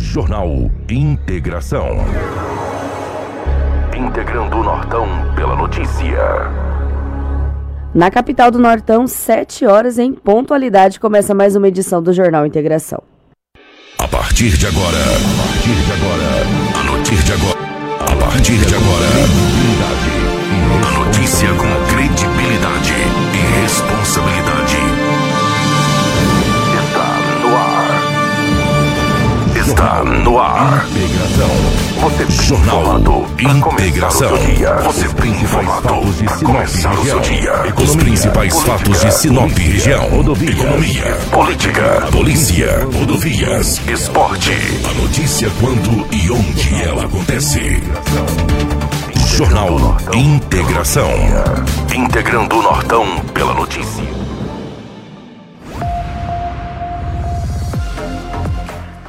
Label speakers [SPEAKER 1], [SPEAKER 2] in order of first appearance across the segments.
[SPEAKER 1] Jornal Integração. Integrando o Nortão pela notícia.
[SPEAKER 2] Na capital do Nortão, 7 horas em pontualidade, começa mais uma edição do Jornal Integração.
[SPEAKER 1] A partir de agora, a partir de agora, a notícia de agora, a partir de agora, a notícia com credibilidade e responsabilidade. Está no ar. Integração. Você Jornal Integração. Você bem informado para começar o seu dia. Os principais fatos de Sinop região. Economia, política, polícia, rodovias, esporte. A notícia quando e onde ela acontece. Jornal Integração. Integrando o Nortão pela notícia.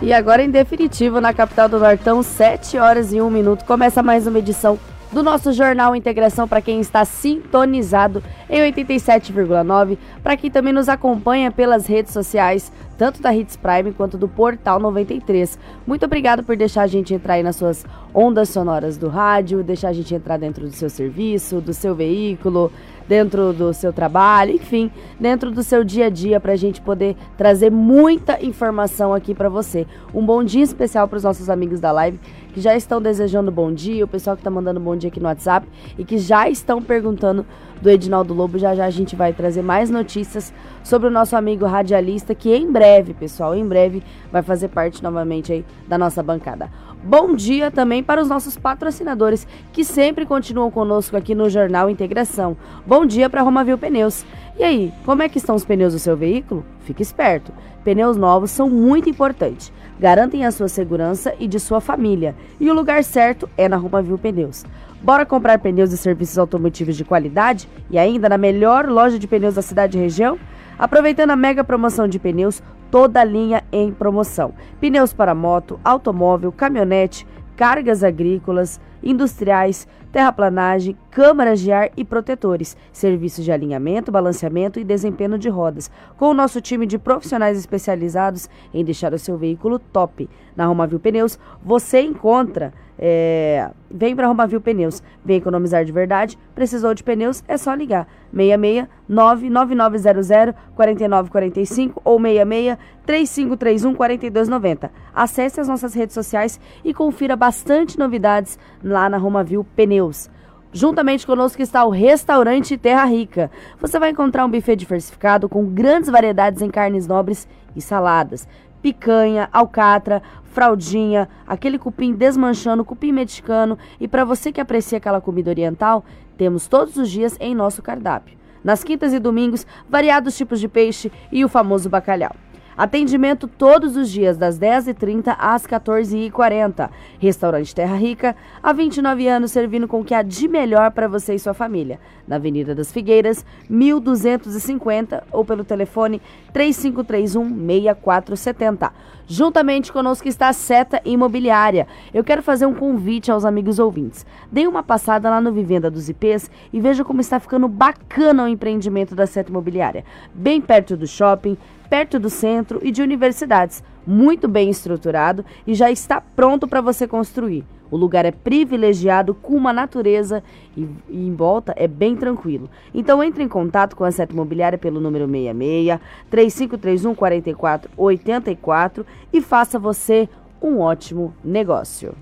[SPEAKER 2] E agora, em definitivo, na capital do Nortão, 7 horas e 1 minuto, começa mais uma edição do nosso Jornal Integração para quem está sintonizado em 87,9, para quem também nos acompanha pelas redes sociais, tanto da Hits Prime quanto do Portal 93. Muito obrigado por deixar a gente entrar aí nas suas ondas sonoras do rádio, deixar a gente entrar dentro do seu serviço, do seu veículo, dentro do seu trabalho, enfim, dentro do seu dia a dia para a gente poder trazer muita informação aqui para você. Um bom dia especial para os nossos amigos da live que já estão desejando bom dia, o pessoal que está mandando bom dia aqui no WhatsApp e que já estão perguntando do Edinaldo Lobo. Já já a gente vai trazer mais notícias sobre o nosso amigo radialista que em breve, pessoal, em breve vai fazer parte novamente aí da nossa bancada. Bom dia também para os nossos patrocinadores que sempre continuam conosco aqui no Jornal Integração. Bom dia para Romavil Pneus. E aí, como é que estão os pneus do seu veículo? Fique esperto. Pneus novos são muito importantes. Garantem a sua segurança e de sua família. E o lugar certo é na Romavil Pneus. Bora comprar pneus e serviços automotivos de qualidade e ainda na melhor loja de pneus da cidade e região? Aproveitando a mega promoção de pneus, toda a linha em promoção. Pneus para moto, automóvel, caminhonete, cargas agrícolas, industriais, terraplanagem, câmaras de ar e protetores, serviços de alinhamento, balanceamento e desempenho de rodas, com o nosso time de profissionais especializados em deixar o seu veículo top. Na Romavil Pneus, você encontra é, vem para Romavil Pneus. Vem economizar de verdade. Precisou de pneus? É só ligar. 66 99900 4945 ou 66 3531 4290. Acesse as nossas redes sociais e confira bastante novidades lá na Romavil Pneus. Juntamente conosco está o restaurante Terra Rica. Você vai encontrar um buffet diversificado com grandes variedades em carnes nobres e saladas picanha, alcatra, fraldinha, aquele cupim desmanchando, cupim mexicano. E para você que aprecia aquela comida oriental, temos todos os dias em nosso cardápio. Nas quintas e domingos, variados tipos de peixe e o famoso bacalhau. Atendimento todos os dias, das 10h30 às 14h40. Restaurante Terra Rica, há 29 anos servindo com o que há de melhor para você e sua família. Na Avenida das Figueiras, 1250 ou pelo telefone 3531-6470. Juntamente conosco está a Seta Imobiliária. Eu quero fazer um convite aos amigos ouvintes. Dê uma passada lá no Vivenda dos IPs e veja como está ficando bacana o empreendimento da Seta Imobiliária. Bem perto do shopping, perto do centro e de universidades, muito bem estruturado e já está pronto para você construir. O lugar é privilegiado com uma natureza e, e, em volta é bem tranquilo. Então entre em contato com a Seta Imobiliária pelo número 66 3531 4484 e faça você um ótimo negócio.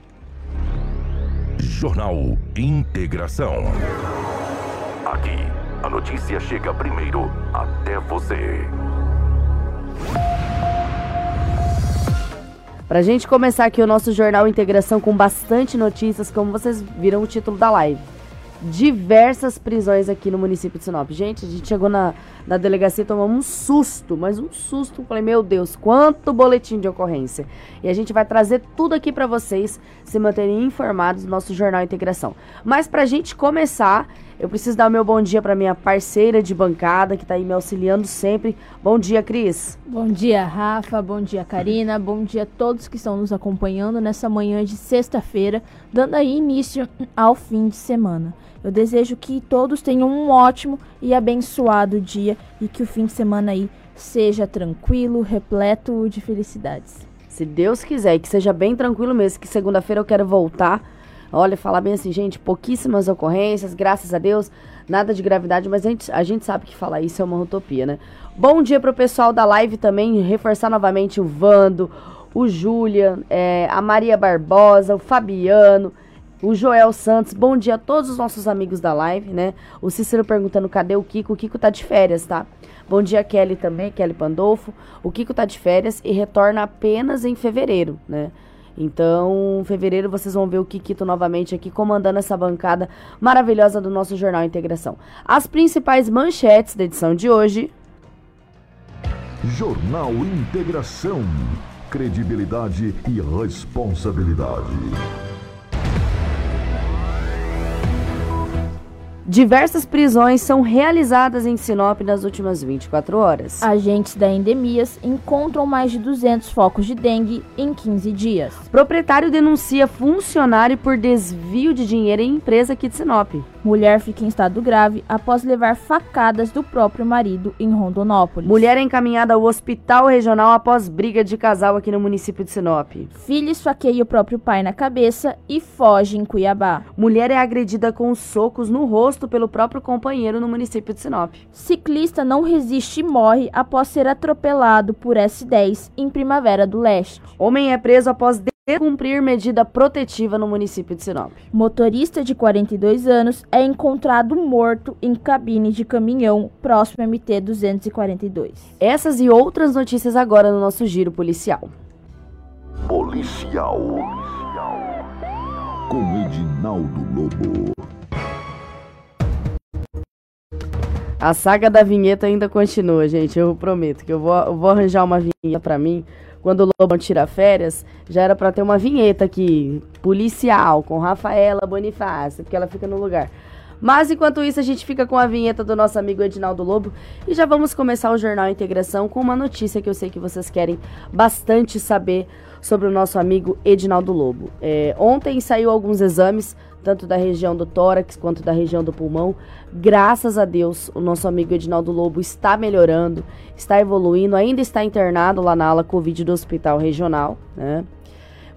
[SPEAKER 1] Jornal Integração. Aqui, a notícia chega primeiro até você.
[SPEAKER 2] Pra gente começar aqui o nosso Jornal Integração com bastante notícias, como vocês viram o título da live. Diversas prisões aqui no município de Sinop. Gente, a gente chegou na, na delegacia tomamos um susto, mas um susto. Falei, meu Deus, quanto boletim de ocorrência. E a gente vai trazer tudo aqui para vocês se manterem informados do nosso Jornal Integração. Mas pra gente começar, eu preciso dar o meu bom dia para minha parceira de bancada, que está aí me auxiliando sempre. Bom dia, Cris.
[SPEAKER 3] Bom dia, Rafa. Bom dia, Karina. Bom dia a todos que estão nos acompanhando nessa manhã de sexta-feira, dando aí início ao fim de semana. Eu desejo que todos tenham um ótimo e abençoado dia e que o fim de semana aí seja tranquilo, repleto de felicidades.
[SPEAKER 2] Se Deus quiser, e que seja bem tranquilo mesmo, que segunda-feira eu quero voltar. Olha, falar bem assim, gente, pouquíssimas ocorrências, graças a Deus, nada de gravidade, mas a gente, a gente sabe que falar isso é uma utopia, né? Bom dia pro pessoal da live também, reforçar novamente o Vando, o Júlia, é, a Maria Barbosa, o Fabiano, o Joel Santos. Bom dia a todos os nossos amigos da live, né? O Cícero perguntando cadê o Kiko. O Kiko tá de férias, tá? Bom dia, Kelly também, Kelly Pandolfo. O Kiko tá de férias e retorna apenas em fevereiro, né? Então, em fevereiro vocês vão ver o Kikito novamente aqui comandando essa bancada maravilhosa do nosso Jornal Integração. As principais manchetes da edição de hoje.
[SPEAKER 1] Jornal Integração. Credibilidade e responsabilidade.
[SPEAKER 2] Diversas prisões são realizadas em Sinop nas últimas 24 horas.
[SPEAKER 3] Agentes da Endemias encontram mais de 200 focos de dengue em 15 dias.
[SPEAKER 2] Proprietário denuncia funcionário por desvio de dinheiro em empresa aqui de Sinop.
[SPEAKER 3] Mulher fica em estado grave após levar facadas do próprio marido em Rondonópolis.
[SPEAKER 2] Mulher é encaminhada ao hospital regional após briga de casal aqui no município de Sinop.
[SPEAKER 3] Filho esfaqueia o próprio pai na cabeça e foge em Cuiabá.
[SPEAKER 2] Mulher é agredida com socos no rosto pelo próprio companheiro no município de Sinop.
[SPEAKER 3] Ciclista não resiste e morre após ser atropelado por S10 em Primavera do Leste.
[SPEAKER 2] Homem é preso após cumprir medida protetiva no município de Sinop.
[SPEAKER 3] Motorista de 42 anos é encontrado morto em cabine de caminhão próximo MT 242.
[SPEAKER 2] Essas e outras notícias agora no nosso giro policial.
[SPEAKER 1] Policial. Com Edinaldo Lobo.
[SPEAKER 2] A saga da vinheta ainda continua, gente. Eu prometo que eu vou, eu vou arranjar uma vinheta para mim. Quando o Lobão tira férias, já era para ter uma vinheta aqui, policial, com Rafaela Bonifácio, porque ela fica no lugar. Mas enquanto isso, a gente fica com a vinheta do nosso amigo Edinaldo Lobo e já vamos começar o Jornal Integração com uma notícia que eu sei que vocês querem bastante saber sobre o nosso amigo Edinaldo Lobo. É, ontem saiu alguns exames tanto da região do tórax quanto da região do pulmão. Graças a Deus, o nosso amigo Edinaldo Lobo está melhorando, está evoluindo, ainda está internado lá na ala Covid do Hospital Regional, né?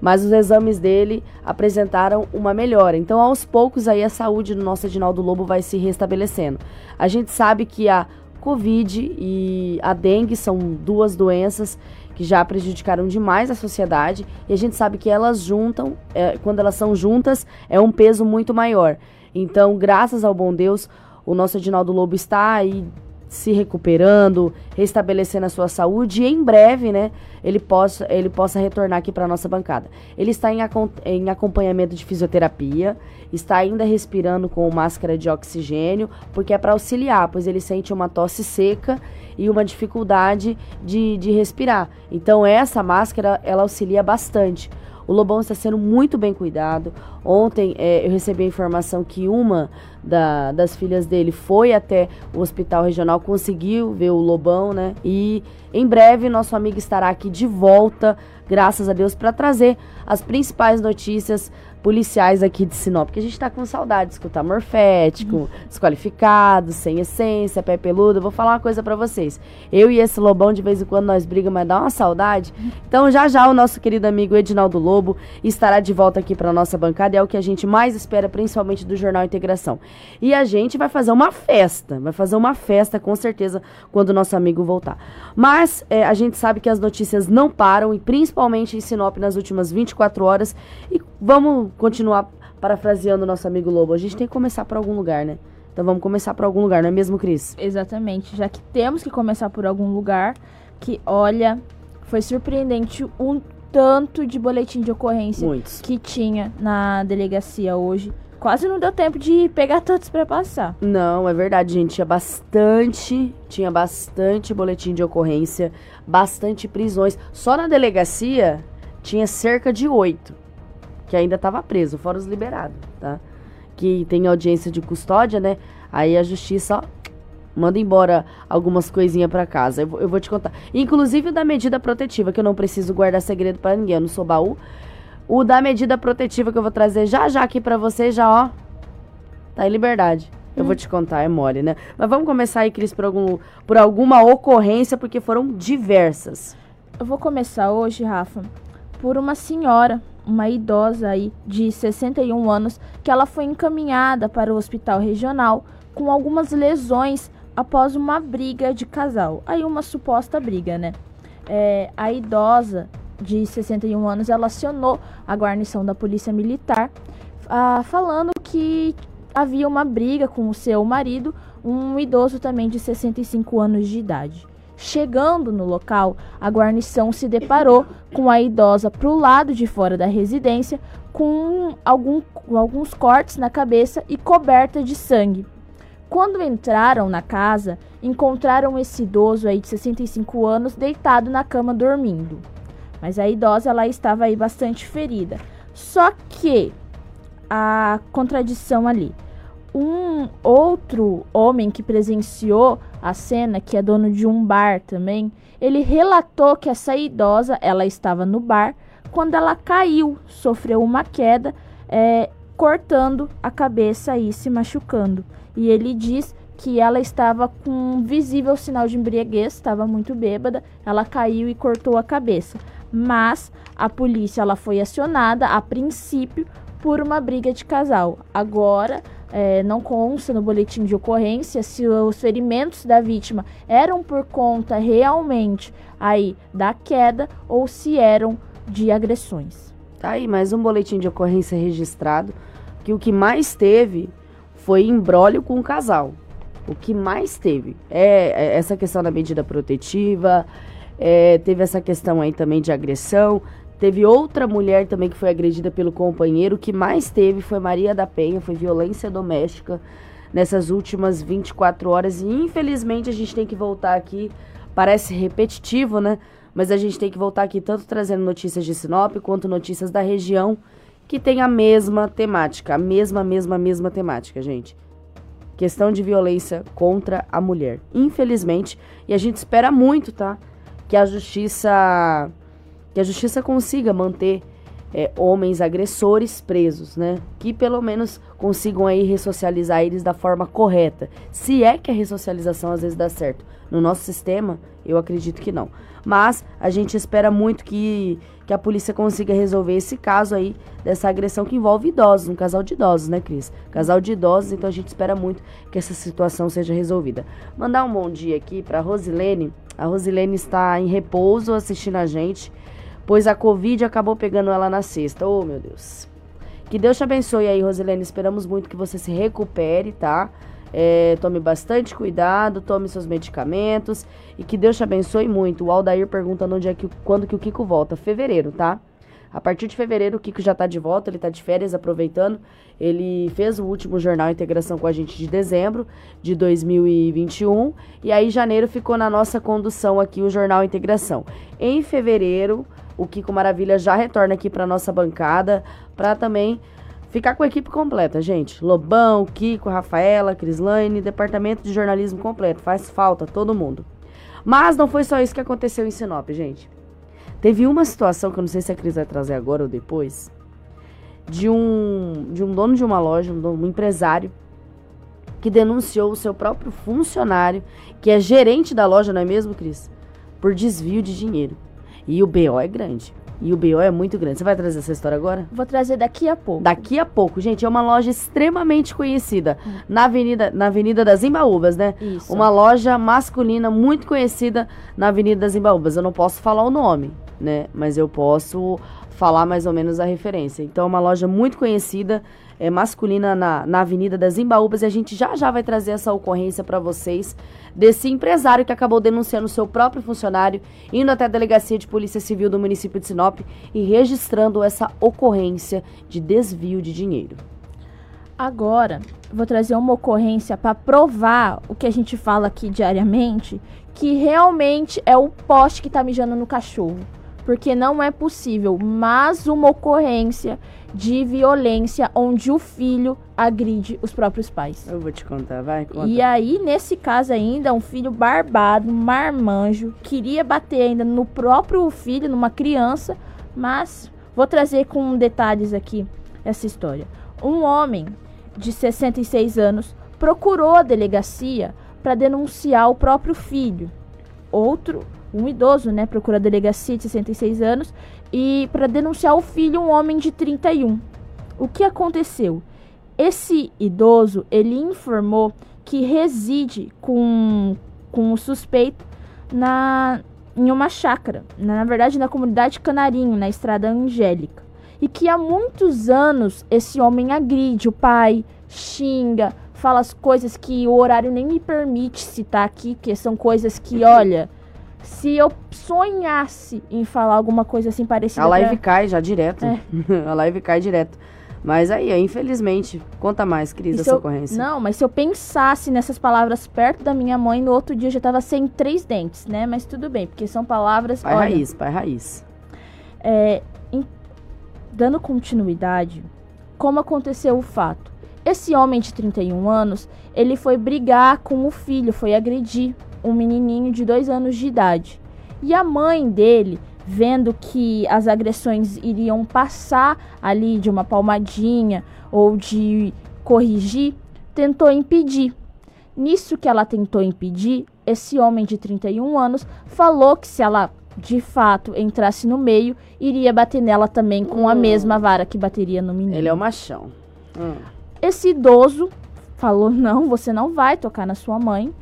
[SPEAKER 2] Mas os exames dele apresentaram uma melhora. Então, aos poucos, aí a saúde do nosso Edinaldo Lobo vai se restabelecendo. A gente sabe que a Covid e a dengue são duas doenças que já prejudicaram demais a sociedade e a gente sabe que elas juntam, é, quando elas são juntas, é um peso muito maior. Então, graças ao bom Deus, o nosso Edinaldo Lobo está aí se recuperando, restabelecendo a sua saúde e em breve, né, ele possa, ele possa retornar aqui para nossa bancada. Ele está em, em acompanhamento de fisioterapia, está ainda respirando com máscara de oxigênio, porque é para auxiliar, pois ele sente uma tosse seca e uma dificuldade de, de respirar. Então essa máscara ela auxilia bastante. O Lobão está sendo muito bem cuidado. Ontem é, eu recebi a informação que uma da, das filhas dele foi até o hospital regional, conseguiu ver o Lobão, né? E em breve nosso amigo estará aqui de volta, graças a Deus, para trazer as principais notícias policiais aqui de Sinop, porque a gente tá com saudade de escutar morfético, uhum. desqualificado, sem essência, pé peludo. Eu vou falar uma coisa para vocês. Eu e esse Lobão, de vez em quando, nós brigamos, mas dá uma saudade. Então, já já o nosso querido amigo Edinaldo Lobo estará de volta aqui para nossa bancada. É o que a gente mais espera, principalmente do Jornal Integração. E a gente vai fazer uma festa, vai fazer uma festa, com certeza, quando o nosso amigo voltar. Mas é, a gente sabe que as notícias não param, e principalmente em Sinop nas últimas 24 horas. E vamos continuar parafraseando o nosso amigo Lobo. A gente tem que começar por algum lugar, né? Então vamos começar por algum lugar, não é mesmo, Cris?
[SPEAKER 3] Exatamente, já que temos que começar por algum lugar, que olha, foi surpreendente um tanto de boletim de ocorrência
[SPEAKER 2] Muitos.
[SPEAKER 3] que tinha na delegacia hoje. Quase não deu tempo de pegar todos para passar.
[SPEAKER 2] Não, é verdade, gente. Tinha bastante, tinha bastante boletim de ocorrência, bastante prisões. Só na delegacia tinha cerca de oito que ainda estava preso, fora os liberados, tá? Que tem audiência de custódia, né? Aí a justiça, ó, manda embora algumas coisinhas para casa. Eu, eu, vou te contar. Inclusive o da medida protetiva, que eu não preciso guardar segredo para ninguém, eu não sou baú. O da medida protetiva que eu vou trazer já já aqui para você, já ó, tá em liberdade. Eu hum. vou te contar, é mole, né? Mas vamos começar aí, Cris, por, algum, por alguma ocorrência, porque foram diversas.
[SPEAKER 3] Eu vou começar hoje, Rafa, por uma senhora, uma idosa aí de 61 anos, que ela foi encaminhada para o hospital regional com algumas lesões após uma briga de casal. Aí uma suposta briga, né? É, a idosa de 61 anos ela acionou a guarnição da polícia militar ah, falando que havia uma briga com o seu marido, um idoso também de 65 anos de idade. Chegando no local, a guarnição se deparou com a idosa para o lado de fora da residência, com algum, alguns cortes na cabeça e coberta de sangue. Quando entraram na casa, encontraram esse idoso aí de 65 anos deitado na cama dormindo. Mas a idosa ela estava aí bastante ferida. Só que a contradição ali. Um outro homem que presenciou a cena, que é dono de um bar também, ele relatou que essa idosa, ela estava no bar quando ela caiu, sofreu uma queda, é, cortando a cabeça e se machucando. E ele diz que ela estava com um visível sinal de embriaguez, estava muito bêbada, ela caiu e cortou a cabeça. Mas a polícia ela foi acionada a princípio por uma briga de casal. Agora, é, não consta no boletim de ocorrência se os ferimentos da vítima eram por conta realmente aí da queda ou se eram de agressões.
[SPEAKER 2] Tá aí mais um boletim de ocorrência registrado que o que mais teve foi embrólio com o casal. O que mais teve é, é essa questão da medida protetiva, é, teve essa questão aí também de agressão, Teve outra mulher também que foi agredida pelo companheiro. O que mais teve foi Maria da Penha, foi violência doméstica nessas últimas 24 horas. E infelizmente a gente tem que voltar aqui. Parece repetitivo, né? Mas a gente tem que voltar aqui tanto trazendo notícias de Sinop quanto notícias da região que tem a mesma temática, a mesma, mesma, mesma temática, gente. Questão de violência contra a mulher. Infelizmente, e a gente espera muito, tá? Que a justiça que a justiça consiga manter é, homens agressores presos, né? Que pelo menos consigam aí ressocializar eles da forma correta. Se é que a ressocialização às vezes dá certo. No nosso sistema, eu acredito que não. Mas a gente espera muito que, que a polícia consiga resolver esse caso aí dessa agressão que envolve idosos, um casal de idosos, né, Cris? Casal de idosos, então a gente espera muito que essa situação seja resolvida. Mandar um bom dia aqui para Rosilene. A Rosilene está em repouso assistindo a gente pois a Covid acabou pegando ela na sexta. Oh, meu Deus. Que Deus te abençoe aí, Rosilene. Esperamos muito que você se recupere, tá? É, tome bastante cuidado, tome seus medicamentos e que Deus te abençoe muito. O Aldair perguntando onde é que, quando que o Kiko volta. Fevereiro, tá? A partir de fevereiro, o Kiko já tá de volta, ele tá de férias, aproveitando. Ele fez o último Jornal Integração com a gente de dezembro de 2021. E aí, janeiro, ficou na nossa condução aqui o Jornal Integração. Em fevereiro, o Kiko Maravilha já retorna aqui para nossa bancada para também ficar com a equipe completa, gente. Lobão, Kiko, Rafaela, Crislaine, departamento de jornalismo completo. Faz falta todo mundo. Mas não foi só isso que aconteceu em Sinop, gente. Teve uma situação que eu não sei se a Cris vai trazer agora ou depois, de um de um dono de uma loja, um, um empresário que denunciou o seu próprio funcionário, que é gerente da loja, não é mesmo, Cris? Por desvio de dinheiro. E o BO é grande. E o BO é muito grande. Você vai trazer essa história agora?
[SPEAKER 3] Vou trazer daqui a pouco.
[SPEAKER 2] Daqui a pouco, gente. É uma loja extremamente conhecida hum. na Avenida, na Avenida das Imbaúbas, né? Isso. Uma loja masculina muito conhecida na Avenida das Imbaúbas. Eu não posso falar o nome, né? Mas eu posso falar mais ou menos a referência. Então, é uma loja muito conhecida é, masculina na, na Avenida das Imbaúbas e a gente já já vai trazer essa ocorrência para vocês desse empresário que acabou denunciando seu próprio funcionário, indo até a delegacia de polícia civil do município de Sinop e registrando essa ocorrência de desvio de dinheiro.
[SPEAKER 3] Agora, vou trazer uma ocorrência para provar o que a gente fala aqui diariamente, que realmente é o poste que está mijando no cachorro porque não é possível mais uma ocorrência de violência onde o filho agride os próprios pais.
[SPEAKER 2] Eu vou te contar, vai. Conta.
[SPEAKER 3] E aí, nesse caso ainda, um filho barbado, marmanjo, queria bater ainda no próprio filho, numa criança, mas vou trazer com detalhes aqui essa história. Um homem de 66 anos procurou a delegacia para denunciar o próprio filho. Outro um idoso, né, procura a delegacia de 66 anos e para denunciar o filho, um homem de 31. O que aconteceu? Esse idoso, ele informou que reside com, com o suspeito na, em uma chácara, na, verdade na comunidade Canarinho, na estrada Angélica. E que há muitos anos esse homem agride o pai, xinga, fala as coisas que o horário nem me permite citar aqui, que são coisas que, olha, se eu sonhasse em falar alguma coisa assim parecida.
[SPEAKER 2] A live pra... cai já direto. É. a live cai direto. Mas aí, infelizmente, conta mais, Cris, essa
[SPEAKER 3] eu...
[SPEAKER 2] ocorrência.
[SPEAKER 3] Não, mas se eu pensasse nessas palavras perto da minha mãe, no outro dia eu já tava sem três dentes, né? Mas tudo bem, porque são palavras.
[SPEAKER 2] Pai olha, raiz, pai raiz.
[SPEAKER 3] É, em... Dando continuidade, como aconteceu o fato? Esse homem de 31 anos, ele foi brigar com o filho, foi agredir um menininho de dois anos de idade. E a mãe dele, vendo que as agressões iriam passar ali de uma palmadinha ou de corrigir, tentou impedir. Nisso que ela tentou impedir, esse homem de 31 anos falou que se ela de fato entrasse no meio, iria bater nela também com a hum. mesma vara que bateria no menino.
[SPEAKER 2] Ele é o machão. Hum.
[SPEAKER 3] Esse idoso falou: não, você não vai tocar na sua mãe.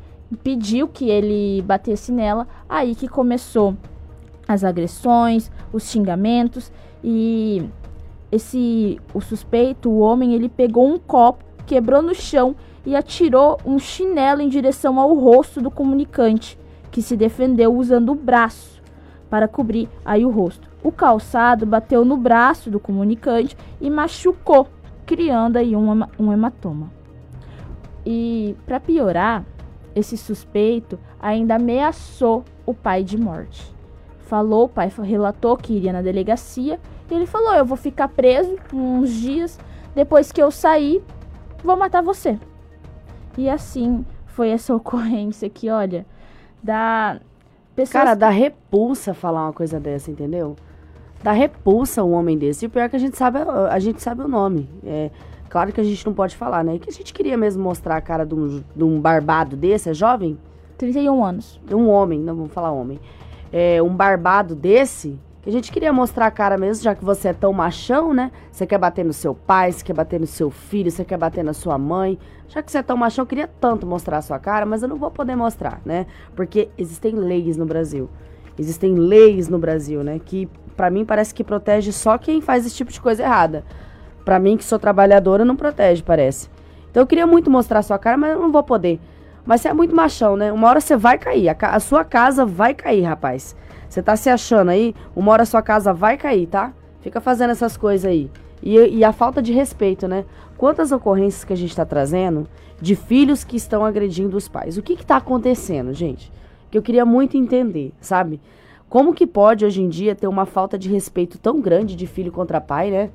[SPEAKER 3] Pediu que ele batesse nela. Aí que começou as agressões, os xingamentos e esse o suspeito, o homem, ele pegou um copo, quebrou no chão e atirou um chinelo em direção ao rosto do comunicante, que se defendeu usando o braço para cobrir aí o rosto. O calçado bateu no braço do comunicante e machucou criando aí um, um hematoma. E para piorar, esse suspeito ainda ameaçou o pai de morte. Falou, o pai relatou que iria na delegacia e ele falou: Eu vou ficar preso uns dias, depois que eu sair, vou matar você. E assim foi essa ocorrência que, olha, da.
[SPEAKER 2] Pessoas... Cara, dá repulsa falar uma coisa dessa, entendeu? dá repulsa um homem desse. E o pior é que a gente sabe, a gente sabe o nome. É, claro que a gente não pode falar, né? E que a gente queria mesmo mostrar a cara de um, de um barbado desse, é jovem?
[SPEAKER 3] 31 anos.
[SPEAKER 2] Um homem, não vamos falar homem. É, um barbado desse, que a gente queria mostrar a cara mesmo, já que você é tão machão, né? Você quer bater no seu pai, você quer bater no seu filho, você quer bater na sua mãe. Já que você é tão machão, eu queria tanto mostrar a sua cara, mas eu não vou poder mostrar, né? Porque existem leis no Brasil. Existem leis no Brasil, né? Que para mim parece que protege só quem faz esse tipo de coisa errada. Para mim que sou trabalhadora não protege, parece. Então eu queria muito mostrar sua cara, mas eu não vou poder. Mas você é muito machão, né? Uma hora você vai cair, a, ca a sua casa vai cair, rapaz. Você tá se achando aí, uma hora a sua casa vai cair, tá? Fica fazendo essas coisas aí. E, e, a falta de respeito, né? Quantas ocorrências que a gente está trazendo de filhos que estão agredindo os pais? O que está acontecendo, gente? Que eu queria muito entender, sabe? Como que pode hoje em dia ter uma falta de respeito tão grande de filho contra pai, né?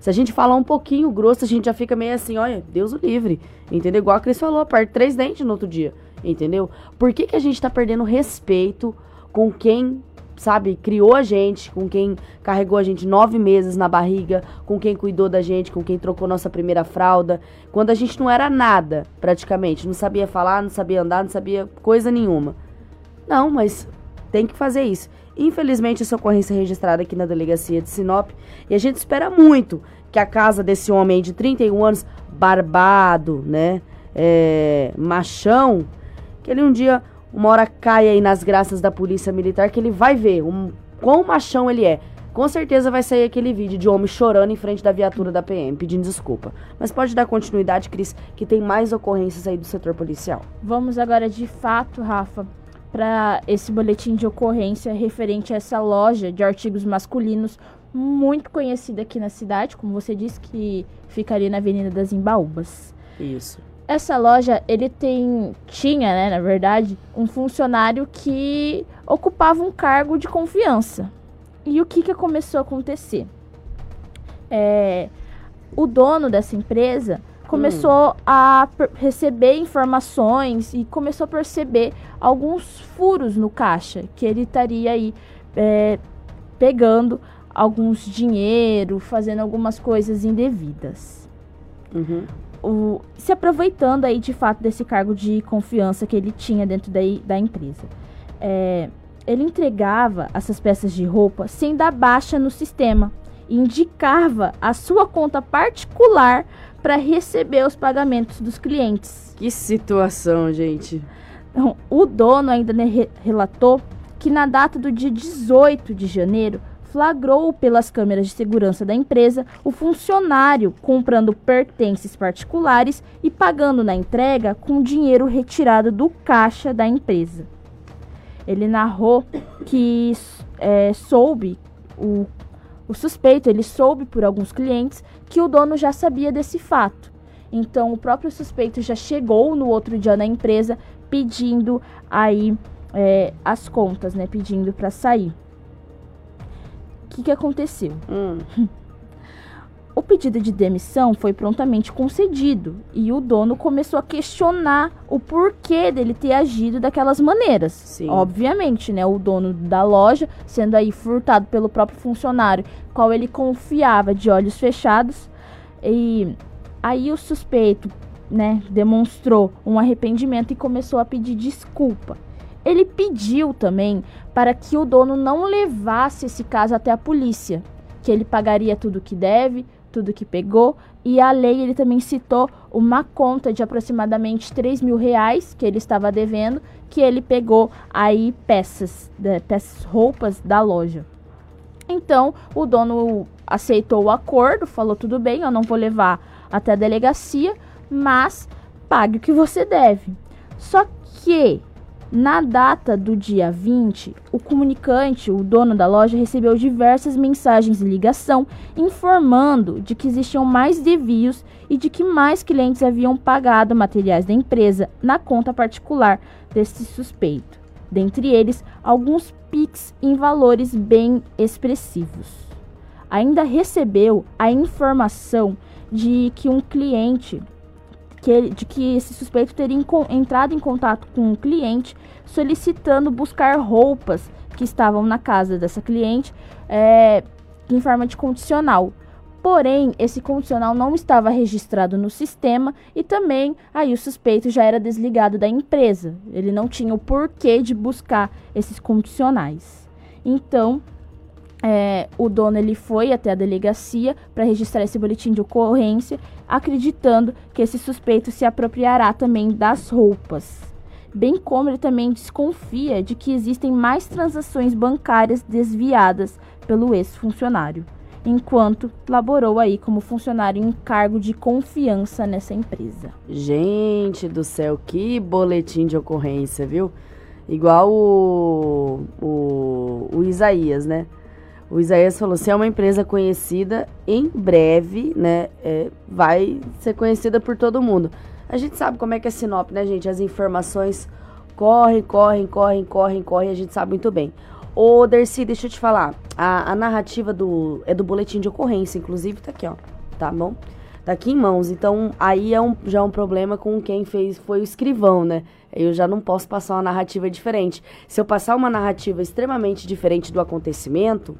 [SPEAKER 2] Se a gente falar um pouquinho grosso, a gente já fica meio assim, olha, Deus o livre. Entendeu? Igual a Cris falou, parte três dentes no outro dia. Entendeu? Por que, que a gente tá perdendo respeito com quem, sabe, criou a gente, com quem carregou a gente nove meses na barriga, com quem cuidou da gente, com quem trocou nossa primeira fralda, quando a gente não era nada, praticamente. Não sabia falar, não sabia andar, não sabia coisa nenhuma. Não, mas tem que fazer isso. Infelizmente, essa ocorrência é registrada aqui na delegacia de Sinop e a gente espera muito que a casa desse homem de 31 anos, barbado, né, é, machão, que ele um dia, uma hora caia aí nas graças da polícia militar, que ele vai ver um, quão machão ele é. Com certeza vai sair aquele vídeo de homem chorando em frente da viatura da PM, pedindo desculpa. Mas pode dar continuidade, Cris, que tem mais ocorrências aí do setor policial.
[SPEAKER 3] Vamos agora de fato, Rafa, para esse boletim de ocorrência referente a essa loja de artigos masculinos muito conhecida aqui na cidade, como você disse, que fica ali na Avenida das Embaúbas.
[SPEAKER 2] Isso.
[SPEAKER 3] Essa loja, ele tem, tinha, né, na verdade, um funcionário que ocupava um cargo de confiança. E o que, que começou a acontecer? É, o dono dessa empresa começou hum. a receber informações e começou a perceber alguns furos no caixa que ele estaria aí é, pegando alguns dinheiro, fazendo algumas coisas indevidas.
[SPEAKER 2] Uhum.
[SPEAKER 3] O, se aproveitando aí de fato desse cargo de confiança que ele tinha dentro da, da empresa. É, ele entregava essas peças de roupa sem dar baixa no sistema e indicava a sua conta particular para receber os pagamentos dos clientes.
[SPEAKER 2] Que situação, gente.
[SPEAKER 3] Então, o dono ainda né, relatou que na data do dia 18 de janeiro flagrou pelas câmeras de segurança da empresa o funcionário comprando pertences particulares e pagando na entrega com dinheiro retirado do caixa da empresa. Ele narrou que é, soube o, o suspeito, ele soube por alguns clientes que o dono já sabia desse fato. Então o próprio suspeito já chegou no outro dia na empresa pedindo aí é, as contas, né? Pedindo para sair que, que aconteceu? Hum. O pedido de demissão foi prontamente concedido e o dono começou a questionar o porquê dele ter agido daquelas maneiras. Sim. Obviamente, né? O dono da loja, sendo aí furtado pelo próprio funcionário, qual ele confiava de olhos fechados. E aí o suspeito, né, demonstrou um arrependimento e começou a pedir desculpa. Ele pediu também para que o dono não levasse esse caso até a polícia, que ele pagaria tudo que deve, tudo que pegou, e a lei ele também citou uma conta de aproximadamente 3 mil reais que ele estava devendo, que ele pegou aí peças, de, peças, roupas da loja. Então o dono aceitou o acordo, falou tudo bem, eu não vou levar até a delegacia, mas pague o que você deve. Só que na data do dia 20, o comunicante, o dono da loja, recebeu diversas mensagens de ligação informando de que existiam mais desvios e de que mais clientes haviam pagado materiais da empresa na conta particular desse suspeito. Dentre eles, alguns PIX em valores bem expressivos. Ainda recebeu a informação de que um cliente que ele, de que esse suspeito teria entrado em contato com um cliente solicitando buscar roupas que estavam na casa dessa cliente é, em forma de condicional. Porém, esse condicional não estava registrado no sistema e também aí o suspeito já era desligado da empresa. Ele não tinha o porquê de buscar esses condicionais. Então, é, o dono ele foi até a delegacia para registrar esse boletim de ocorrência, acreditando que esse suspeito se apropriará também das roupas. Bem como ele também desconfia de que existem mais transações bancárias desviadas pelo ex-funcionário, enquanto laborou aí como funcionário em cargo de confiança nessa empresa.
[SPEAKER 2] Gente do céu, que boletim de ocorrência, viu? Igual o, o, o Isaías, né? O Isaías falou: se é uma empresa conhecida, em breve, né, é, vai ser conhecida por todo mundo. A gente sabe como é que é Sinop, né, gente? As informações correm, correm, correm, correm, correm, a gente sabe muito bem. Ô, Dercy, deixa eu te falar. A, a narrativa do, é do boletim de ocorrência, inclusive, tá aqui, ó. Tá bom? Tá aqui em mãos. Então, aí é um, já é um problema com quem fez, foi o escrivão, né? Eu já não posso passar uma narrativa diferente. Se eu passar uma narrativa extremamente diferente do acontecimento,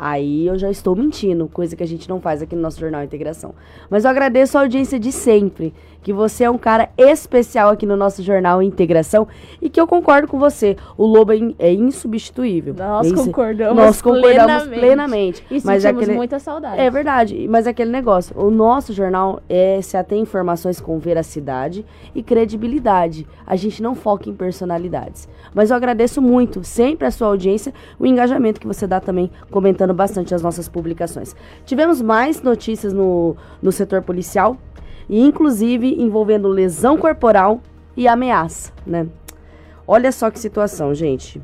[SPEAKER 2] aí eu já estou mentindo, coisa que a gente não faz aqui no nosso Jornal Integração. Mas eu agradeço a audiência de sempre, que você é um cara especial aqui no nosso Jornal Integração e que eu concordo com você, o Lobo é, é insubstituível.
[SPEAKER 3] Nós concordamos
[SPEAKER 2] Nós concordamos plenamente. plenamente
[SPEAKER 3] e mas sentimos aquele, muita saudade.
[SPEAKER 2] É verdade, mas é aquele negócio, o nosso jornal é se atém informações com veracidade e credibilidade. A gente não foca em personalidades. Mas eu agradeço muito sempre a sua audiência, o engajamento que você dá também comentando bastante as nossas publicações. Tivemos mais notícias no, no setor policial, e inclusive envolvendo lesão corporal e ameaça, né? Olha só que situação, gente.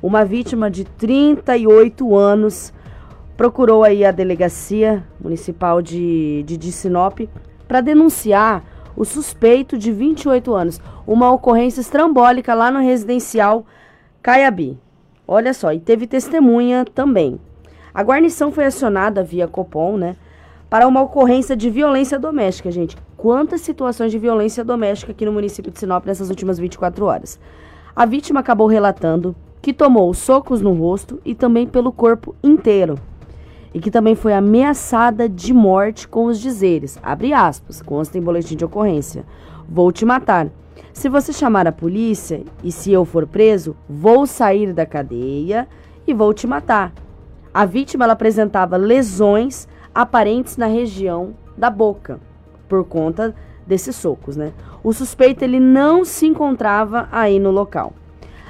[SPEAKER 2] Uma vítima de 38 anos procurou aí a delegacia municipal de, de, de Sinop para denunciar o suspeito de 28 anos, uma ocorrência estrambólica lá no residencial Caiabi. Olha só, e teve testemunha também. A guarnição foi acionada via Copom, né, para uma ocorrência de violência doméstica, gente. Quantas situações de violência doméstica aqui no município de Sinop nessas últimas 24 horas? A vítima acabou relatando que tomou socos no rosto e também pelo corpo inteiro. E que também foi ameaçada de morte com os dizeres, abre aspas, consta em boletim de ocorrência, vou te matar. Se você chamar a polícia e se eu for preso, vou sair da cadeia e vou te matar. A vítima apresentava lesões aparentes na região da boca por conta desses socos, né? O suspeito ele não se encontrava aí no local.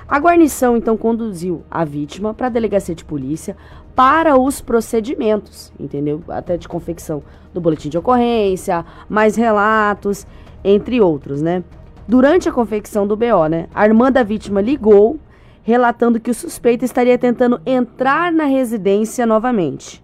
[SPEAKER 2] A guarnição então conduziu a vítima para a delegacia de polícia para os procedimentos, entendeu? Até de confecção do boletim de ocorrência, mais relatos, entre outros, né? Durante a confecção do BO, né, a irmã da vítima ligou relatando que o suspeito estaria tentando entrar na residência novamente.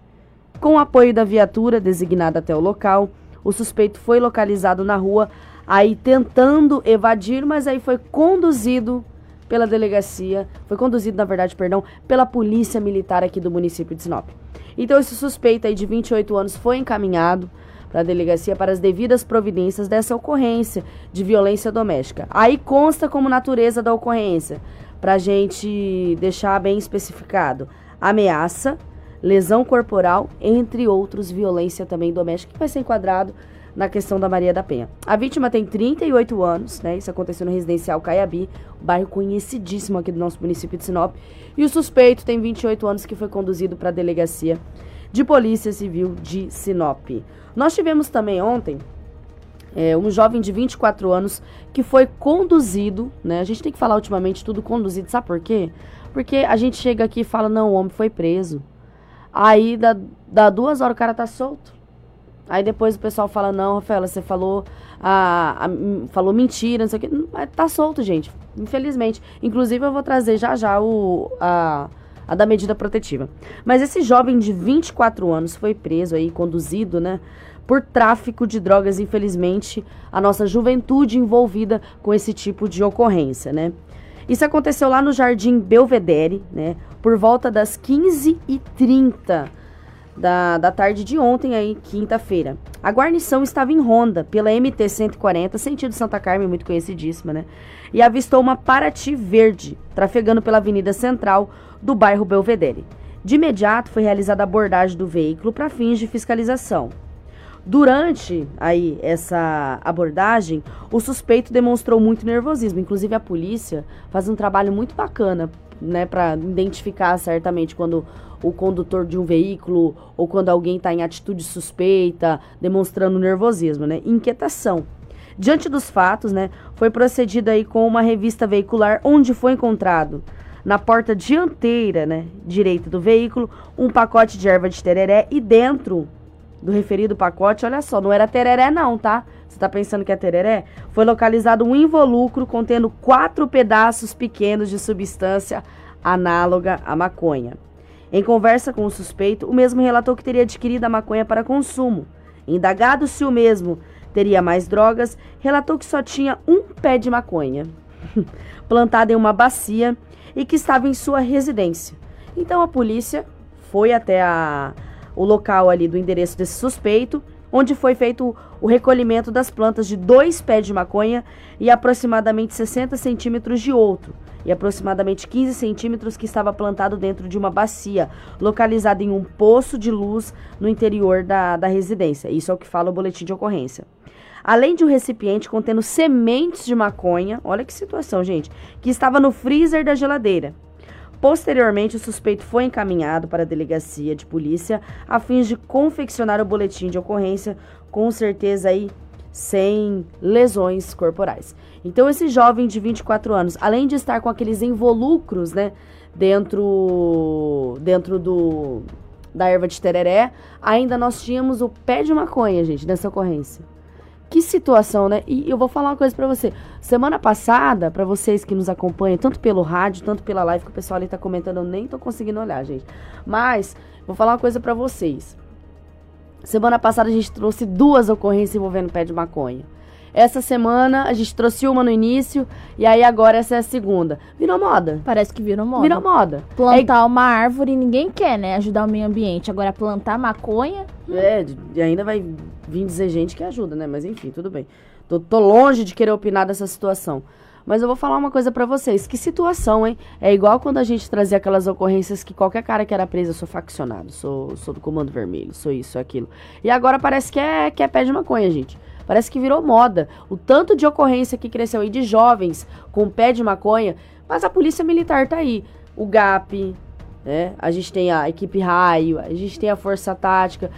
[SPEAKER 2] Com o apoio da viatura designada até o local, o suspeito foi localizado na rua, aí tentando evadir, mas aí foi conduzido pela delegacia, foi conduzido, na verdade, perdão, pela polícia militar aqui do município de Sinop. Então esse suspeito aí de 28 anos foi encaminhado para a delegacia para as devidas providências dessa ocorrência de violência doméstica. Aí consta como natureza da ocorrência, para a gente deixar bem especificado: ameaça, lesão corporal, entre outros, violência também doméstica, que vai ser enquadrado na questão da Maria da Penha. A vítima tem 38 anos, né? Isso aconteceu no residencial Caiabi, bairro conhecidíssimo aqui do nosso município de Sinop. E o suspeito tem 28 anos que foi conduzido para a delegacia de Polícia Civil de Sinop. Nós tivemos também ontem é, um jovem de 24 anos que foi conduzido, né? A gente tem que falar ultimamente tudo conduzido, sabe por quê? Porque a gente chega aqui e fala, não, o homem foi preso. Aí, dá, dá duas horas, o cara tá solto. Aí depois o pessoal fala, não, Rafaela, você falou, a, a, falou mentira, não sei o quê. Mas tá solto, gente. Infelizmente. Inclusive, eu vou trazer já já o, a, a da medida protetiva. Mas esse jovem de 24 anos foi preso aí, conduzido, né? Por tráfico de drogas, infelizmente, a nossa juventude envolvida com esse tipo de ocorrência, né? Isso aconteceu lá no Jardim Belvedere, né? Por volta das 15h30 da, da tarde de ontem, aí, quinta-feira. A guarnição estava em ronda pela MT-140, sentido Santa Carmen, muito conhecidíssima, né? E avistou uma Paraty verde, trafegando pela Avenida Central do bairro Belvedere. De imediato foi realizada a abordagem do veículo para fins de fiscalização. Durante aí essa abordagem, o suspeito demonstrou muito nervosismo. Inclusive a polícia faz um trabalho muito bacana, né, para identificar certamente quando o condutor de um veículo ou quando alguém está em atitude suspeita, demonstrando nervosismo, né, inquietação. Diante dos fatos, né, foi procedido aí com uma revista veicular onde foi encontrado na porta dianteira, né, direita do veículo, um pacote de erva de tereré e dentro do referido pacote, olha só, não era tereré não, tá? Você tá pensando que é tereré? Foi localizado um involucro contendo quatro pedaços pequenos de substância análoga à maconha. Em conversa com o suspeito, o mesmo relatou que teria adquirido a maconha para consumo. Indagado se o mesmo teria mais drogas, relatou que só tinha um pé de maconha, plantado em uma bacia e que estava em sua residência. Então a polícia foi até a, o local ali do endereço desse suspeito, onde foi feito o recolhimento das plantas de dois pés de maconha e aproximadamente 60 centímetros de outro, e aproximadamente 15 centímetros que estava plantado dentro de uma bacia, localizada em um poço de luz no interior da, da residência. Isso é o que fala o boletim de ocorrência além de um recipiente contendo sementes de maconha, olha que situação, gente, que estava no freezer da geladeira. Posteriormente, o suspeito foi encaminhado para a delegacia de polícia a fim de confeccionar o boletim de ocorrência, com certeza aí sem lesões corporais. Então, esse jovem de 24 anos, além de estar com aqueles involucros, né, dentro, dentro do, da erva de tereré, ainda nós tínhamos o pé de maconha, gente, nessa ocorrência. Que situação, né? E eu vou falar uma coisa para você. Semana passada, para vocês que nos acompanham, tanto pelo rádio, tanto pela live, que o pessoal ali tá comentando, eu nem tô conseguindo olhar, gente. Mas, vou falar uma coisa para vocês. Semana passada a gente trouxe duas ocorrências envolvendo pé de maconha. Essa semana a gente trouxe uma no início e aí agora essa é a segunda. Virou moda.
[SPEAKER 3] Parece que virou moda.
[SPEAKER 2] Virou moda.
[SPEAKER 3] Plantar é... uma árvore ninguém quer, né? Ajudar o meio ambiente. Agora plantar maconha.
[SPEAKER 2] É, e ainda vai vir dizer gente que ajuda, né? Mas enfim, tudo bem. Tô, tô longe de querer opinar dessa situação. Mas eu vou falar uma coisa para vocês. Que situação, hein? É igual quando a gente trazia aquelas ocorrências que qualquer cara que era preso, eu sou faccionado, sou, sou do Comando Vermelho, sou isso, aquilo. E agora parece que é, que é pé de maconha, gente. Parece que virou moda. O tanto de ocorrência que cresceu aí de jovens com pé de maconha. Mas a polícia militar tá aí. O GAP, né? A gente tem a equipe raio, a gente tem a força tática.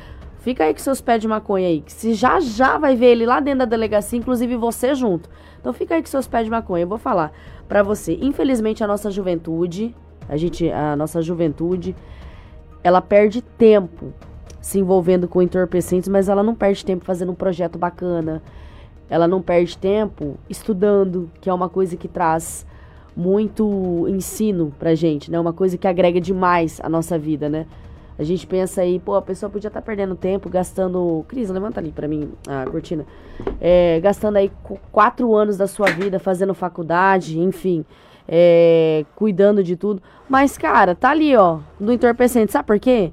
[SPEAKER 2] Fica aí com seus pés de maconha aí, que se já já vai ver ele lá dentro da delegacia, inclusive você junto. Então fica aí com seus pés de maconha. Eu vou falar para você. Infelizmente a nossa juventude, a gente, a nossa juventude, ela perde tempo se envolvendo com entorpecentes, mas ela não perde tempo fazendo um projeto bacana. Ela não perde tempo estudando, que é uma coisa que traz muito ensino pra gente, né? Uma coisa que agrega demais a nossa vida, né? A gente pensa aí, pô, a pessoa podia estar tá perdendo tempo gastando. Cris, levanta ali para mim a cortina. É, gastando aí quatro anos da sua vida fazendo faculdade, enfim, é, cuidando de tudo. Mas, cara, tá ali, ó, no entorpecente. Sabe por quê?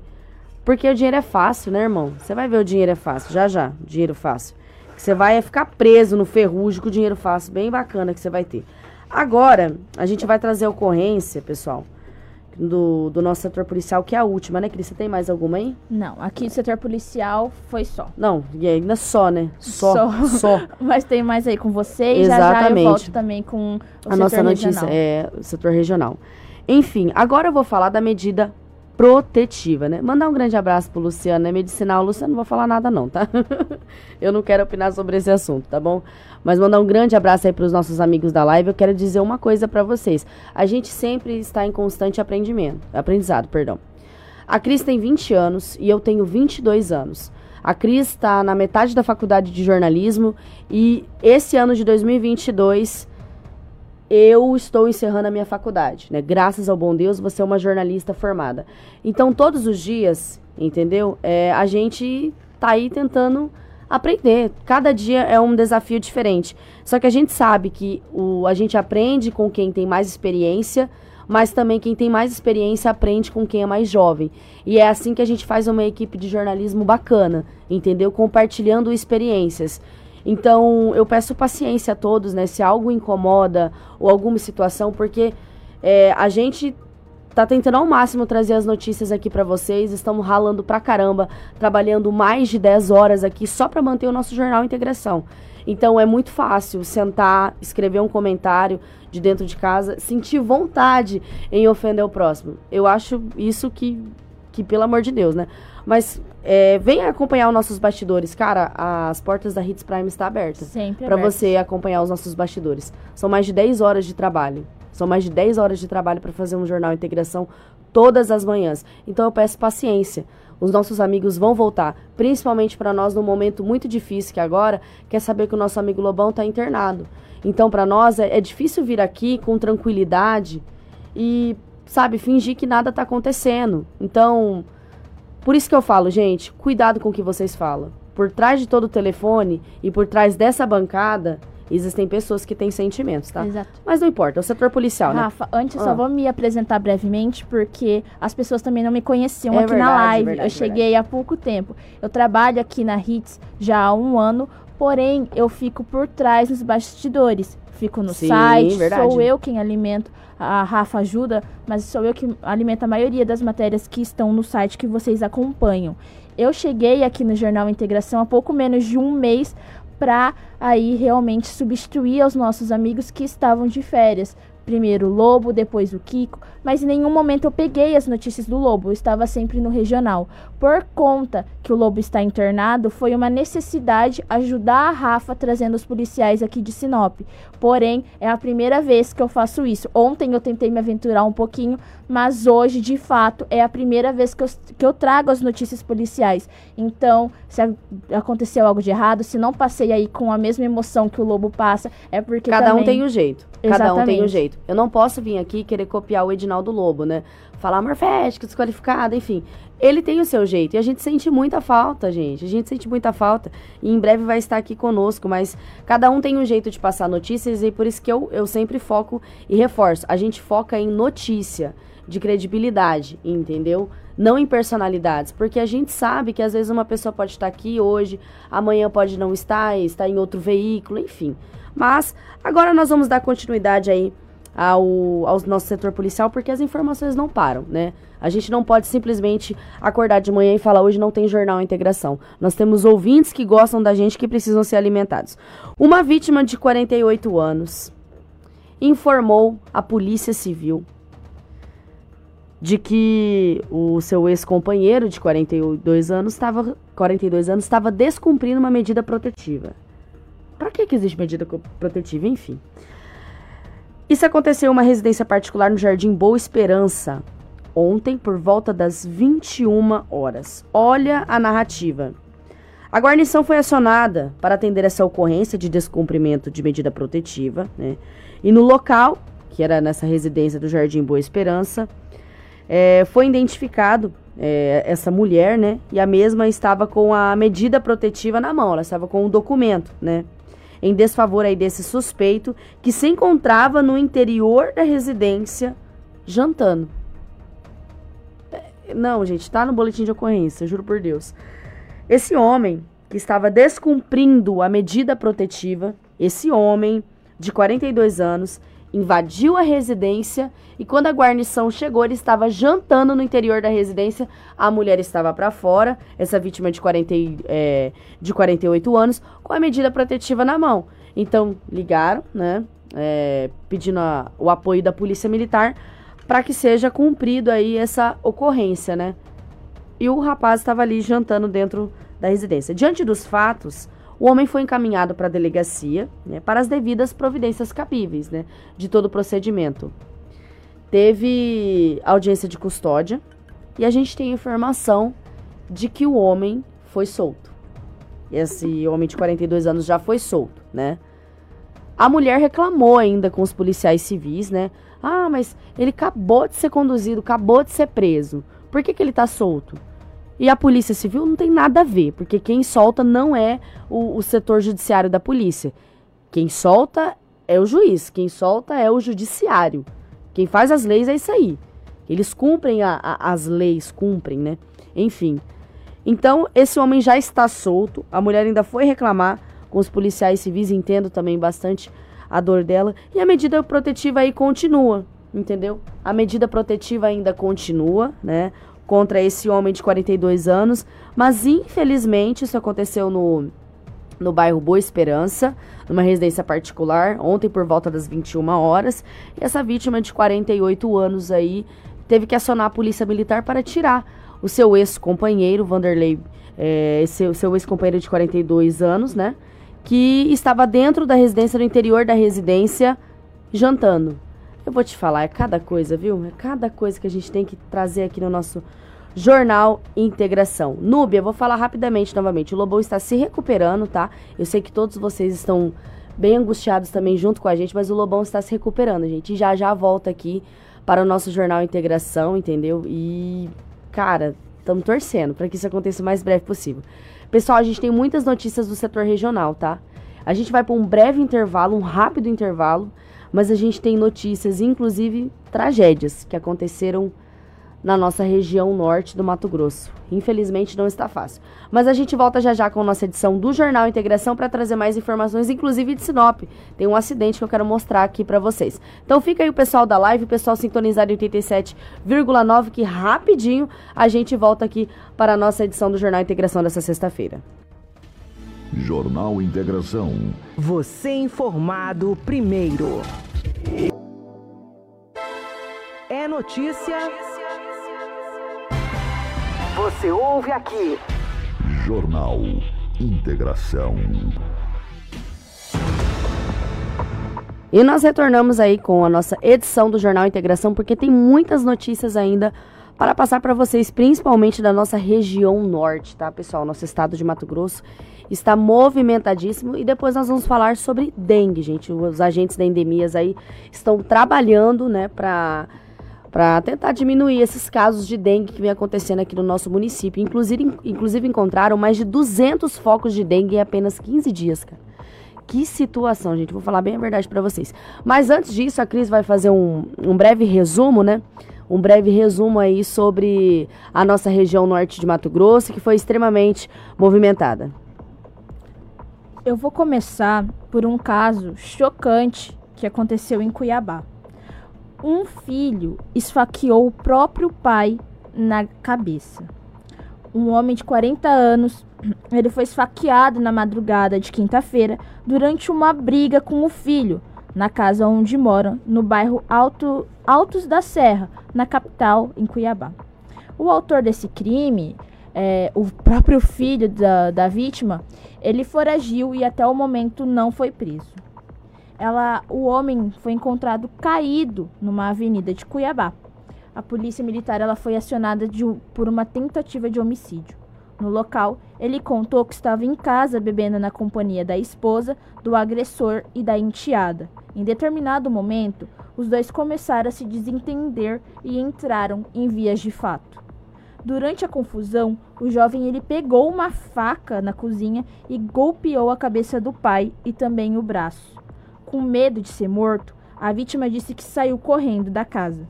[SPEAKER 2] Porque o dinheiro é fácil, né, irmão? Você vai ver o dinheiro é fácil, já já, dinheiro fácil. Você vai ficar preso no ferrugem com o dinheiro fácil, bem bacana que você vai ter. Agora, a gente vai trazer a ocorrência, pessoal do, do nosso setor policial, que é a última, né, Cris? Você tem mais alguma aí?
[SPEAKER 3] Não, aqui do setor policial foi só.
[SPEAKER 2] Não, e ainda só, né? Só, só. só.
[SPEAKER 3] Mas tem mais aí com você e Exatamente. já já eu volto também com o a
[SPEAKER 2] nossa notícia regional. é o setor regional. Enfim, agora eu vou falar da medida protetiva, né? Mandar um grande abraço pro Luciano, né? Medicinal, Luciano, não vou falar nada não, tá? eu não quero opinar sobre esse assunto, tá bom? Mas mandar um grande abraço aí pros nossos amigos da live. Eu quero dizer uma coisa para vocês. A gente sempre está em constante aprendimento, aprendizado, perdão. A Cris tem 20 anos e eu tenho 22 anos. A Cris está na metade da faculdade de jornalismo e esse ano de 2022 eu estou encerrando a minha faculdade, né? Graças ao bom Deus, você é uma jornalista formada. Então, todos os dias, entendeu? É, a gente tá aí tentando aprender. Cada dia é um desafio diferente. Só que a gente sabe que o, a gente aprende com quem tem mais experiência, mas também quem tem mais experiência aprende com quem é mais jovem. E é assim que a gente faz uma equipe de jornalismo bacana, entendeu? Compartilhando experiências. Então, eu peço paciência a todos, né? Se algo incomoda ou alguma situação, porque é, a gente tá tentando ao máximo trazer as notícias aqui para vocês. Estamos ralando pra caramba, trabalhando mais de 10 horas aqui só para manter o nosso jornal Integração. Então é muito fácil sentar, escrever um comentário de dentro de casa, sentir vontade em ofender o próximo. Eu acho isso que, que pelo amor de Deus, né? Mas é, venha acompanhar os nossos bastidores. Cara, as portas da Hits Prime está aberta.
[SPEAKER 3] Sempre
[SPEAKER 2] Para você acompanhar os nossos bastidores. São mais de 10 horas de trabalho. São mais de 10 horas de trabalho para fazer um jornal integração todas as manhãs. Então eu peço paciência. Os nossos amigos vão voltar, principalmente para nós num momento muito difícil que agora, quer saber que o nosso amigo Lobão está internado. Então para nós é, é difícil vir aqui com tranquilidade e, sabe, fingir que nada está acontecendo. Então, por isso que eu falo, gente, cuidado com o que vocês falam. Por trás de todo o telefone e por trás dessa bancada, existem pessoas que têm sentimentos, tá?
[SPEAKER 3] Exato.
[SPEAKER 2] Mas não importa, é o setor policial,
[SPEAKER 3] Rafa,
[SPEAKER 2] né?
[SPEAKER 3] Rafa, antes ah. só vou me apresentar brevemente, porque as pessoas também não me conheciam é aqui verdade, na live. Verdade, eu cheguei verdade. há pouco tempo. Eu trabalho aqui na HITS já há um ano, porém eu fico por trás nos bastidores. Fico no Sim, site, verdade. sou eu quem alimento a Rafa ajuda, mas sou eu que alimento a maioria das matérias que estão no site que vocês acompanham. Eu cheguei aqui no Jornal Integração há pouco menos de um mês para aí realmente substituir os nossos amigos que estavam de férias, Primeiro o Lobo, depois o Kiko, mas em nenhum momento eu peguei as notícias do Lobo, eu estava sempre no regional. Por conta que o Lobo está internado, foi uma necessidade ajudar a Rafa trazendo os policiais aqui de Sinop. Porém, é a primeira vez que eu faço isso. Ontem eu tentei me aventurar um pouquinho, mas hoje, de fato, é a primeira vez que eu, que eu trago as notícias policiais. Então, se aconteceu algo de errado, se não passei aí com a mesma emoção que o Lobo passa, é porque.
[SPEAKER 2] Cada
[SPEAKER 3] também...
[SPEAKER 2] um tem o um jeito. Cada Exatamente. um tem um jeito. Eu não posso vir aqui querer copiar o Edinaldo Lobo, né? Falar morfético, desqualificado, enfim. Ele tem o seu jeito e a gente sente muita falta, gente. A gente sente muita falta. E em breve vai estar aqui conosco, mas cada um tem um jeito de passar notícias e por isso que eu, eu sempre foco e reforço. A gente foca em notícia. de credibilidade, entendeu? Não em personalidades, porque a gente sabe que às vezes uma pessoa pode estar aqui hoje, amanhã pode não estar, está em outro veículo, enfim. Mas agora nós vamos dar continuidade aí ao, ao nosso setor policial, porque as informações não param, né? A gente não pode simplesmente acordar de manhã e falar hoje não tem jornal integração. Nós temos ouvintes que gostam da gente que precisam ser alimentados. Uma vítima de 48 anos informou a Polícia Civil de que o seu ex-companheiro de 42 anos estava 42 anos estava descumprindo uma medida protetiva. Para que, que existe medida protetiva, enfim? Isso aconteceu em uma residência particular no Jardim Boa Esperança, ontem por volta das 21 horas. Olha a narrativa. A guarnição foi acionada para atender essa ocorrência de descumprimento de medida protetiva, né? E no local, que era nessa residência do Jardim Boa Esperança, é, foi identificado é, essa mulher, né? E a mesma estava com a medida protetiva na mão, ela estava com o um documento, né? Em desfavor aí desse suspeito que se encontrava no interior da residência jantando. É, não, gente, tá no boletim de ocorrência, juro por Deus. Esse homem que estava descumprindo a medida protetiva, esse homem de 42 anos, invadiu a residência e quando a guarnição chegou, ele estava jantando no interior da residência. A mulher estava para fora, essa vítima de, 40, é, de 48 anos, com a medida protetiva na mão. Então, ligaram, né? É, pedindo a, o apoio da polícia militar para que seja cumprido aí essa ocorrência, né? E o rapaz estava ali jantando dentro da residência. Diante dos fatos, o homem foi encaminhado para a delegacia né, para as devidas providências cabíveis né, de todo o procedimento. Teve audiência de custódia e a gente tem informação de que o homem foi solto. Esse homem de 42 anos já foi solto, né? A mulher reclamou ainda com os policiais civis, né? Ah, mas ele acabou de ser conduzido, acabou de ser preso. Por que, que ele tá solto? E a Polícia Civil não tem nada a ver, porque quem solta não é o, o setor judiciário da polícia. Quem solta é o juiz, quem solta é o judiciário. Quem faz as leis é isso aí. Eles cumprem a, a, as leis, cumprem, né? Enfim. Então, esse homem já está solto. A mulher ainda foi reclamar com os policiais civis, entendo também bastante a dor dela. E a medida protetiva aí continua, entendeu? A medida protetiva ainda continua, né? Contra esse homem de 42 anos, mas infelizmente isso aconteceu no, no bairro Boa Esperança, numa residência particular, ontem por volta das 21 horas. E essa vítima de 48 anos aí teve que acionar a polícia militar para tirar o seu ex-companheiro, Vanderlei, é, seu, seu ex-companheiro de 42 anos, né? Que estava dentro da residência, no interior da residência, jantando. Eu vou te falar, é cada coisa, viu? É cada coisa que a gente tem que trazer aqui no nosso Jornal Integração. Núbia, vou falar rapidamente novamente. O Lobão está se recuperando, tá? Eu sei que todos vocês estão bem angustiados também junto com a gente, mas o Lobão está se recuperando, gente. E já já volta aqui para o nosso Jornal Integração, entendeu? E, cara, estamos torcendo para que isso aconteça o mais breve possível. Pessoal, a gente tem muitas notícias do setor regional, tá? A gente vai para um breve intervalo, um rápido intervalo mas a gente tem notícias, inclusive tragédias, que aconteceram na nossa região norte do Mato Grosso. Infelizmente não está fácil. Mas a gente volta já já com a nossa edição do Jornal Integração para trazer mais informações, inclusive de Sinop. Tem um acidente que eu quero mostrar aqui para vocês. Então fica aí o pessoal da live, o pessoal sintonizado em 87,9 que rapidinho a gente volta aqui para a nossa edição do Jornal Integração dessa sexta-feira.
[SPEAKER 1] Jornal Integração.
[SPEAKER 4] Você informado primeiro. É notícia. Você ouve aqui.
[SPEAKER 1] Jornal Integração.
[SPEAKER 2] E nós retornamos aí com a nossa edição do Jornal Integração, porque tem muitas notícias ainda para passar para vocês, principalmente da nossa região norte, tá, pessoal? Nosso estado de Mato Grosso está movimentadíssimo e depois nós vamos falar sobre dengue, gente. Os agentes da endemias aí estão trabalhando, né, para para tentar diminuir esses casos de dengue que vem acontecendo aqui no nosso município. Inclusive, inclusive encontraram mais de 200 focos de dengue em apenas 15 dias, cara. Que situação, gente. Vou falar bem a verdade para vocês. Mas antes disso, a Cris vai fazer um, um breve resumo, né? um breve resumo aí sobre a nossa região norte de Mato Grosso, que foi extremamente movimentada.
[SPEAKER 3] Eu vou começar por um caso chocante que aconteceu em Cuiabá. Um filho esfaqueou o próprio pai na cabeça. Um homem de 40 anos, ele foi esfaqueado na madrugada de quinta-feira durante uma briga com o filho na casa onde mora, no bairro Alto, Altos da Serra, na capital, em Cuiabá. O autor desse crime, é, o próprio filho da, da vítima, ele foragiu e até o momento não foi preso. Ela, o homem foi encontrado caído numa avenida de Cuiabá. A polícia militar ela foi acionada de, por uma tentativa de homicídio. No local, ele contou que estava em casa bebendo na companhia da esposa, do agressor e da enteada. Em determinado momento, os dois começaram a se desentender e entraram em vias de fato. Durante a confusão, o jovem ele pegou uma faca na cozinha e golpeou a cabeça do pai e também o braço. Com medo de ser morto, a vítima disse que saiu correndo da casa.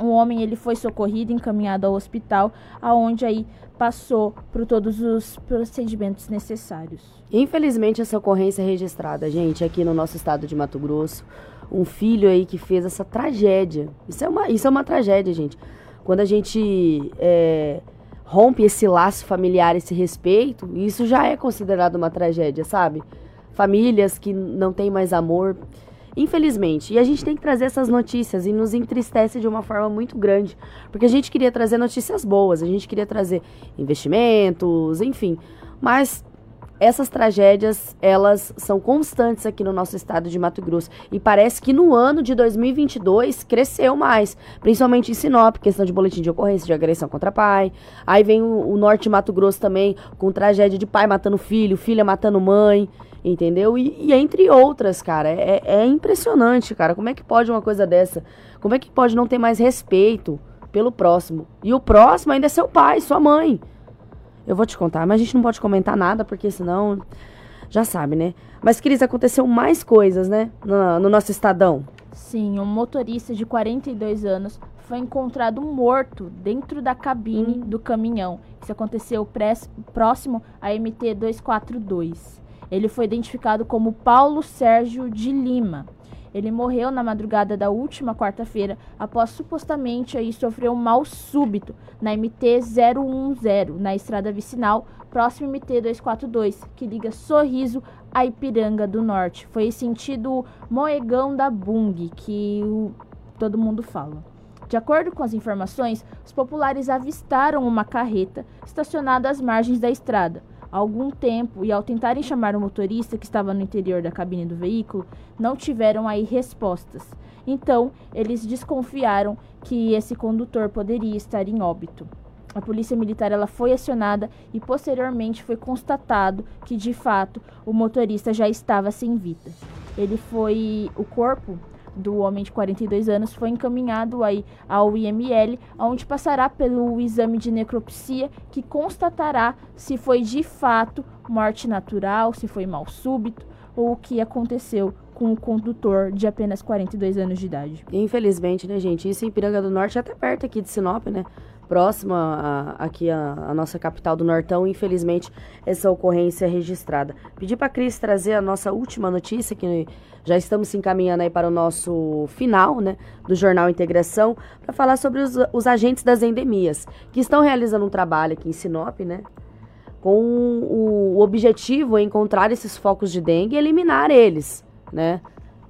[SPEAKER 3] O homem ele foi socorrido e encaminhado ao hospital, aonde aí passou por todos os procedimentos necessários.
[SPEAKER 2] Infelizmente essa ocorrência é registrada, gente, aqui no nosso estado de Mato Grosso, um filho aí que fez essa tragédia. Isso é uma, isso é uma tragédia, gente. Quando a gente é, rompe esse laço familiar, esse respeito, isso já é considerado uma tragédia, sabe? Famílias que não têm mais amor. Infelizmente. E a gente tem que trazer essas notícias e nos entristece de uma forma muito grande. Porque a gente queria trazer notícias boas, a gente queria trazer investimentos, enfim. Mas essas tragédias, elas são constantes aqui no nosso estado de Mato Grosso. E parece que no ano de 2022 cresceu mais, principalmente em Sinop, questão de boletim de ocorrência de agressão contra pai. Aí vem o, o norte de Mato Grosso também, com tragédia de pai matando filho, filha matando mãe, entendeu? E, e entre outras, cara. É, é impressionante, cara. Como é que pode uma coisa dessa? Como é que pode não ter mais respeito pelo próximo? E o próximo ainda é seu pai, sua mãe. Eu vou te contar, mas a gente não pode comentar nada, porque senão. Já sabe, né? Mas, Cris, aconteceu mais coisas, né? No, no nosso estadão.
[SPEAKER 3] Sim, um motorista de 42 anos foi encontrado morto dentro da cabine do caminhão. Isso aconteceu próximo à MT 242. Ele foi identificado como Paulo Sérgio de Lima. Ele morreu na madrugada da última quarta-feira após supostamente aí sofrer um mal súbito na MT 010, na estrada vicinal, próximo MT 242, que liga Sorriso a Ipiranga do Norte. Foi sentido Moegão da Bung, que o- todo mundo fala. De acordo com as informações, os populares avistaram uma carreta estacionada às margens da estrada. Algum tempo, e ao tentarem chamar o motorista que estava no interior da cabine do veículo, não tiveram aí respostas. Então, eles desconfiaram que esse condutor poderia estar em óbito. A polícia militar ela foi acionada e posteriormente foi constatado que de fato o motorista já estava sem vida. Ele foi o corpo do homem de 42 anos foi encaminhado aí ao IML, onde passará pelo exame de necropsia que constatará se foi de fato morte natural, se foi mal súbito ou o que aconteceu com o condutor de apenas 42 anos de idade.
[SPEAKER 2] Infelizmente, né, gente? Isso em Piranga do Norte, até perto aqui de Sinop, né? Próxima a- aqui a, a nossa capital do Nortão, infelizmente, essa ocorrência é registrada. Pedi para Cris trazer a nossa última notícia, que já estamos se encaminhando aí para o nosso final, né, do Jornal Integração, para falar sobre os, os agentes das endemias, que estão realizando um trabalho aqui em Sinop, né? Com o, o objetivo é encontrar esses focos de dengue e eliminar eles, né?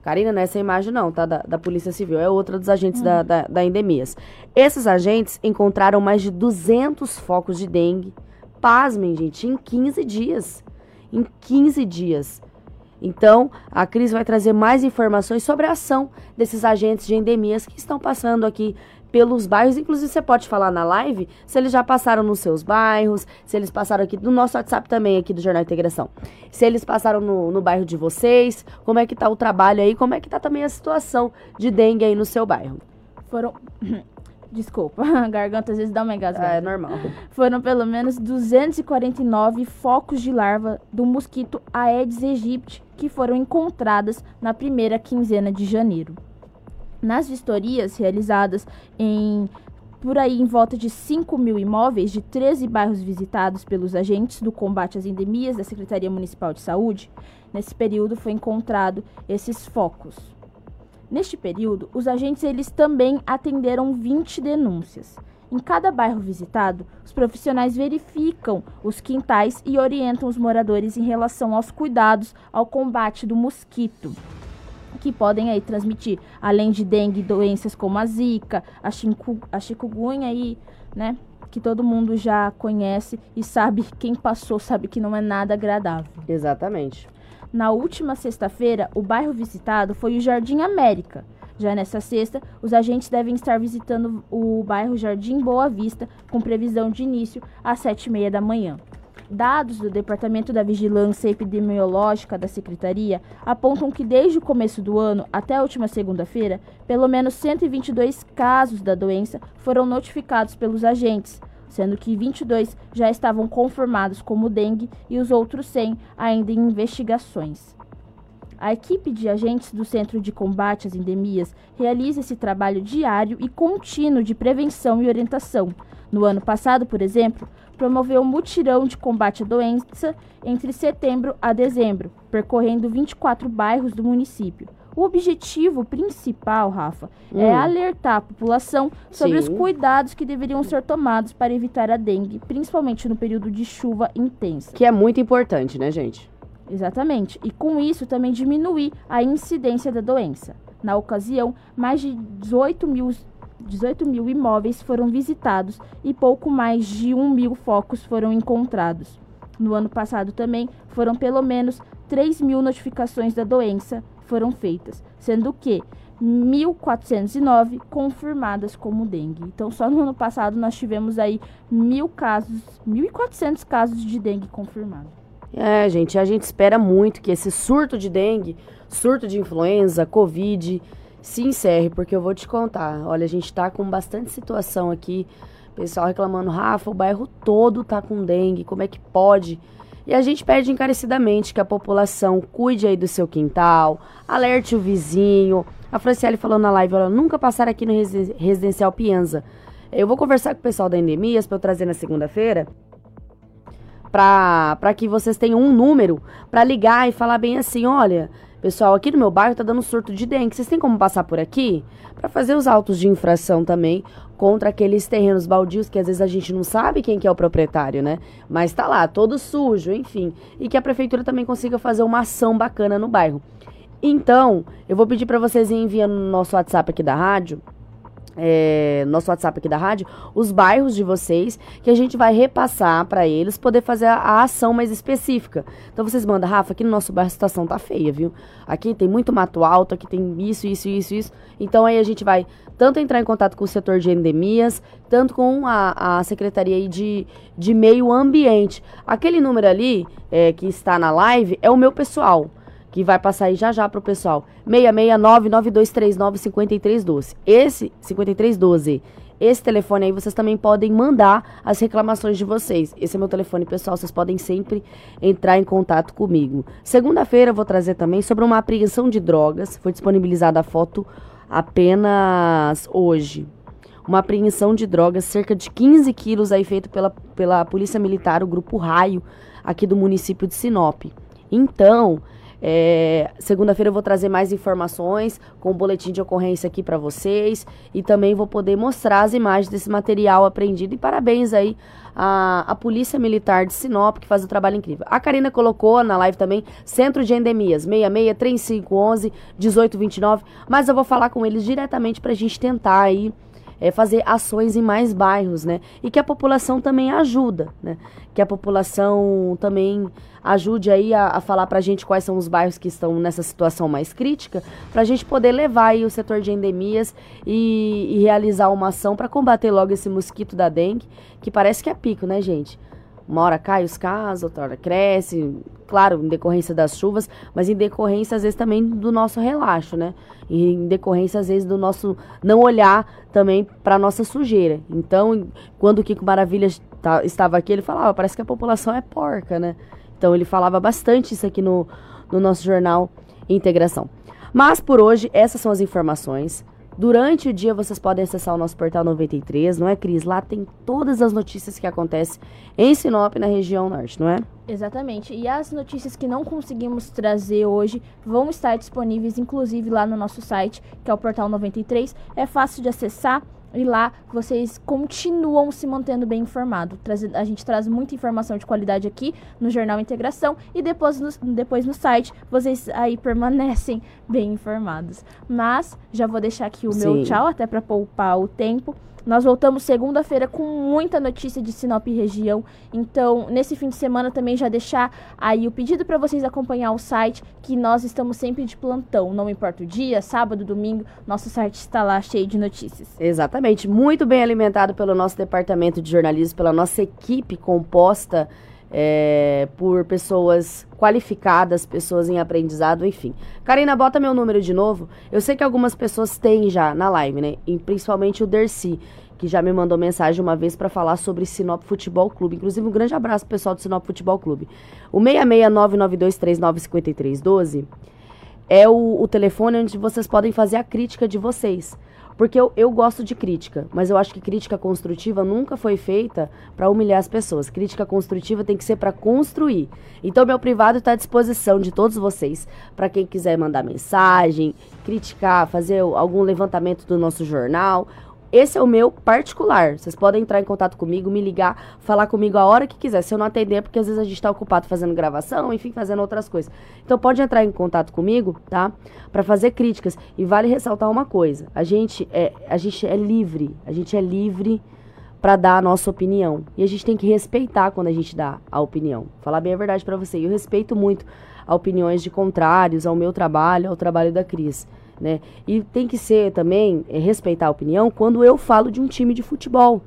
[SPEAKER 2] Karina, não é essa imagem não, tá? Da, da Polícia Civil, é outra dos agentes da, da, da Endemias. Esses agentes encontraram mais de 200 focos de dengue. Pasmem, gente, em 15 dias. Em 15 dias. Então, a Cris vai trazer mais informações sobre a ação desses agentes de endemias que estão passando aqui pelos bairros. Inclusive, você pode falar na live se eles já passaram nos seus bairros, se eles passaram aqui no nosso WhatsApp também, aqui do Jornal Integração. Se eles passaram no, no bairro de vocês, como é que tá o trabalho aí, como é que tá também a situação de dengue aí no seu bairro.
[SPEAKER 3] Foram Desculpa, a garganta às vezes dá uma engasgada.
[SPEAKER 2] É normal.
[SPEAKER 3] Foram pelo menos 249 focos de larva do mosquito Aedes aegypti que foram encontradas na primeira quinzena de janeiro. Nas vistorias realizadas em por aí em volta de 5 mil imóveis de 13 bairros visitados pelos agentes do combate às endemias da Secretaria Municipal de Saúde, nesse período foi encontrado esses focos. Neste período, os agentes eles também atenderam 20 denúncias. Em cada bairro visitado, os profissionais verificam os quintais e orientam os moradores em relação aos cuidados ao combate do mosquito que podem aí transmitir, além de dengue, doenças como a zika, a, chiku, a chikungunya aí, né, que todo mundo já conhece e sabe, quem passou sabe que não é nada agradável.
[SPEAKER 2] Exatamente.
[SPEAKER 3] Na última sexta-feira, o bairro visitado foi o Jardim América. Já nessa sexta, os agentes devem estar visitando o bairro Jardim Boa Vista, com previsão de início às sete e meia da manhã. Dados do Departamento da Vigilância Epidemiológica da Secretaria apontam que desde o começo do ano até a última segunda-feira, pelo menos 122 casos da doença foram notificados pelos agentes, sendo que 22 já estavam confirmados como dengue e os outros 100 ainda em investigações. A equipe de agentes do Centro de Combate às Endemias realiza esse trabalho diário e contínuo de prevenção e orientação. No ano passado, por exemplo, promoveu um mutirão de combate à doença entre setembro a dezembro, percorrendo 24 bairros do município. O objetivo principal, Rafa, é hum. é alertar a população sobre Sim. os cuidados que deveriam ser tomados para evitar a dengue, principalmente no período de chuva intensa.
[SPEAKER 2] Que é muito importante, né, gente?
[SPEAKER 3] Exatamente. E com isso também diminuir a incidência da doença. Na ocasião, mais de 18 mil 18 mil imóveis foram visitados e pouco mais de 1 mil focos foram encontrados. No ano passado também foram pelo menos 3 mil notificações da doença foram feitas, sendo que 1.409 confirmadas como dengue. Então, só no ano passado nós tivemos aí mil casos, 1.400 casos de dengue confirmados.
[SPEAKER 2] É, gente, a gente espera muito que esse surto de dengue, surto de influenza, covid, se encerre, porque eu vou te contar. Olha, a gente tá com bastante situação aqui. Pessoal reclamando, Rafa, o bairro todo tá com dengue, como é que pode? E a gente pede encarecidamente que a população cuide aí do seu quintal, alerte o vizinho. A Franciele falou na live, ela nunca passar aqui no Residencial Pienza. Eu vou conversar com o pessoal da Endemias para eu trazer na segunda-feira para que vocês tenham um número para ligar e falar bem assim, olha, Pessoal, aqui no meu bairro tá dando surto de dengue. Vocês têm como passar por aqui? Para fazer os autos de infração também contra aqueles terrenos baldios que às vezes a gente não sabe quem que é o proprietário, né? Mas tá lá, todo sujo, enfim. E que a prefeitura também consiga fazer uma ação bacana no bairro. Então, eu vou pedir para vocês enviando no nosso WhatsApp aqui da rádio é, nosso WhatsApp aqui da rádio, os bairros de vocês, que a gente vai repassar para eles poder fazer a, a, ação mais específica. Então vocês mandam, Rafa, aqui no nosso bairro a situação tá feia, viu? Aqui tem muito mato alto, aqui tem isso, isso, isso, isso. Então aí a gente vai tanto entrar em contato com o setor de endemias, tanto com a, a Secretaria de, de Meio Ambiente. Aquele número ali é, que está na live é o meu pessoal que vai passar aí já já pro pessoal. 669-9239-5312. Esse, 5312. Esse telefone aí vocês também podem mandar as reclamações de vocês. Esse é meu telefone pessoal, vocês podem sempre entrar em contato comigo. Segunda-feira eu vou trazer também sobre uma apreensão de drogas. Foi disponibilizada a foto apenas hoje. Uma apreensão de drogas, cerca de 15 quilos aí feito pela, pela Polícia Militar, o Grupo Raio, aqui do município de Sinop. Então, é, Segunda-feira eu vou trazer mais informações com o boletim de ocorrência aqui para vocês e também vou poder mostrar as imagens desse material apreendido. E parabéns aí à, à Polícia Militar de Sinop, que faz um trabalho incrível. A Karina colocou na live também Centro de Endemias, 66 3511 1829, mas eu vou falar com eles diretamente para a gente tentar aí é, fazer ações em mais bairros, né? E que a população também ajuda, né? Que a população também ajude aí a, a falar pra gente quais são os bairros que estão nessa situação mais crítica, pra gente poder levar aí o setor de endemias e, e realizar uma ação para combater logo esse mosquito da dengue, que parece que é pico, né, gente? Uma hora cai os casos, outra hora cresce, claro, em decorrência das chuvas, mas em decorrência, às vezes, também do nosso relaxo, né? E em decorrência, às vezes, do nosso não olhar também para nossa sujeira. Então, quando o Kiko Maravilha estava aqui, ele falava, parece que a população é porca, né? Então, ele falava bastante isso aqui no, no nosso jornal Integração. Mas, por hoje, essas são as informações. Durante o dia vocês podem acessar o nosso portal 93, não é, Cris? Lá tem todas as notícias que acontecem em Sinop, na região norte, não é?
[SPEAKER 3] Exatamente. E as notícias que não conseguimos trazer hoje vão estar disponíveis, inclusive, lá no nosso site, que é o Portal 93. É fácil de acessar e lá vocês continuam se mantendo bem informados. A gente traz muita informação de qualidade aqui no Jornal Integração e depois no, depois no site vocês aí permanecem bem informados. Mas já vou deixar aqui o Sim. meu tchau até para poupar o tempo. Nós voltamos segunda-feira com muita notícia de Sinop região. Então, nesse fim de semana também já deixar aí o pedido para vocês acompanhar o site, que nós estamos sempre de plantão, não importa o dia, sábado, domingo, nosso site está lá cheio de notícias.
[SPEAKER 2] Exatamente, muito bem alimentado pelo nosso departamento de jornalismo, pela nossa equipe composta é, por pessoas qualificadas, pessoas em aprendizado, enfim. Karina, bota meu número de novo. Eu sei que algumas pessoas têm já na live, né? E principalmente o Dercy, que já me mandou mensagem uma vez para falar sobre Sinop Futebol Clube. Inclusive, um grande abraço pessoal do Sinop Futebol Clube. O 66992395312 é o, o telefone onde vocês podem fazer a crítica de vocês. Porque eu, eu gosto de crítica, mas eu acho que crítica construtiva nunca foi feita para humilhar as pessoas. Crítica construtiva tem que ser para construir. Então, meu privado está à disposição de todos vocês. Para quem quiser mandar mensagem, criticar, fazer algum levantamento do nosso jornal esse é o meu particular. Vocês podem entrar em contato comigo, me ligar, falar comigo a hora que quiser. Se eu não atender, é porque às vezes a gente está ocupado fazendo gravação, enfim, fazendo outras coisas. Então pode entrar em contato comigo, tá? Para fazer críticas. E vale ressaltar uma coisa: a gente é, a gente é livre. A gente é livre para dar a nossa opinião. E a gente tem que respeitar quando a gente dá a opinião. Falar bem a verdade para você. Eu respeito muito a opiniões de contrários ao meu trabalho, ao trabalho da Cris né? E tem que ser também é, respeitar a opinião quando eu falo de um time de futebol.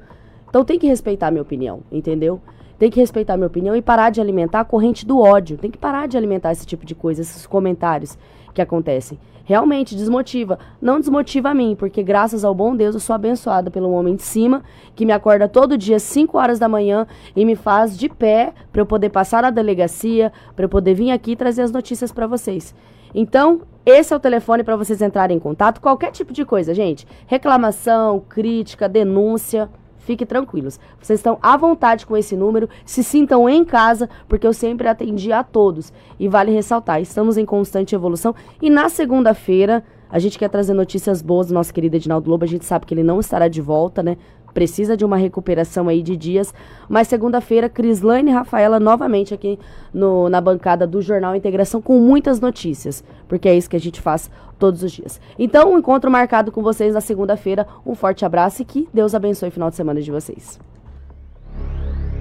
[SPEAKER 2] Então tem que respeitar a minha opinião, entendeu? Tem que respeitar a minha opinião e parar de alimentar a corrente do ódio. Tem que parar de alimentar esse tipo de coisa, esses comentários que acontecem. Realmente desmotiva. Não desmotiva a mim, porque graças ao bom Deus eu sou abençoada pelo homem de cima, que me acorda todo dia às 5 horas da manhã e me faz de pé para eu poder passar na delegacia, para eu poder vir aqui trazer as notícias para vocês. Então, esse é o telefone para vocês entrarem em contato, qualquer tipo de coisa, gente. Reclamação, crítica, denúncia, fiquem tranquilos. Vocês estão à vontade com esse número, se sintam em casa, porque eu sempre atendi a todos. E vale ressaltar, estamos em constante evolução e na segunda-feira a gente quer trazer notícias boas do nosso querido Edinaldo Lobo. A gente sabe que ele não estará de volta, né? Precisa de uma recuperação aí de dias. Mas segunda-feira, Crislane e Rafaela novamente aqui no, na bancada do Jornal Integração com muitas notícias, porque é isso que a gente faz todos os dias. Então, um encontro marcado com vocês na segunda-feira. Um forte abraço e que Deus abençoe o final de semana de vocês.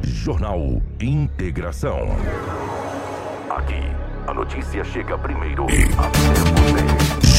[SPEAKER 1] Jornal Integração. Aqui, a notícia chega primeiro até você.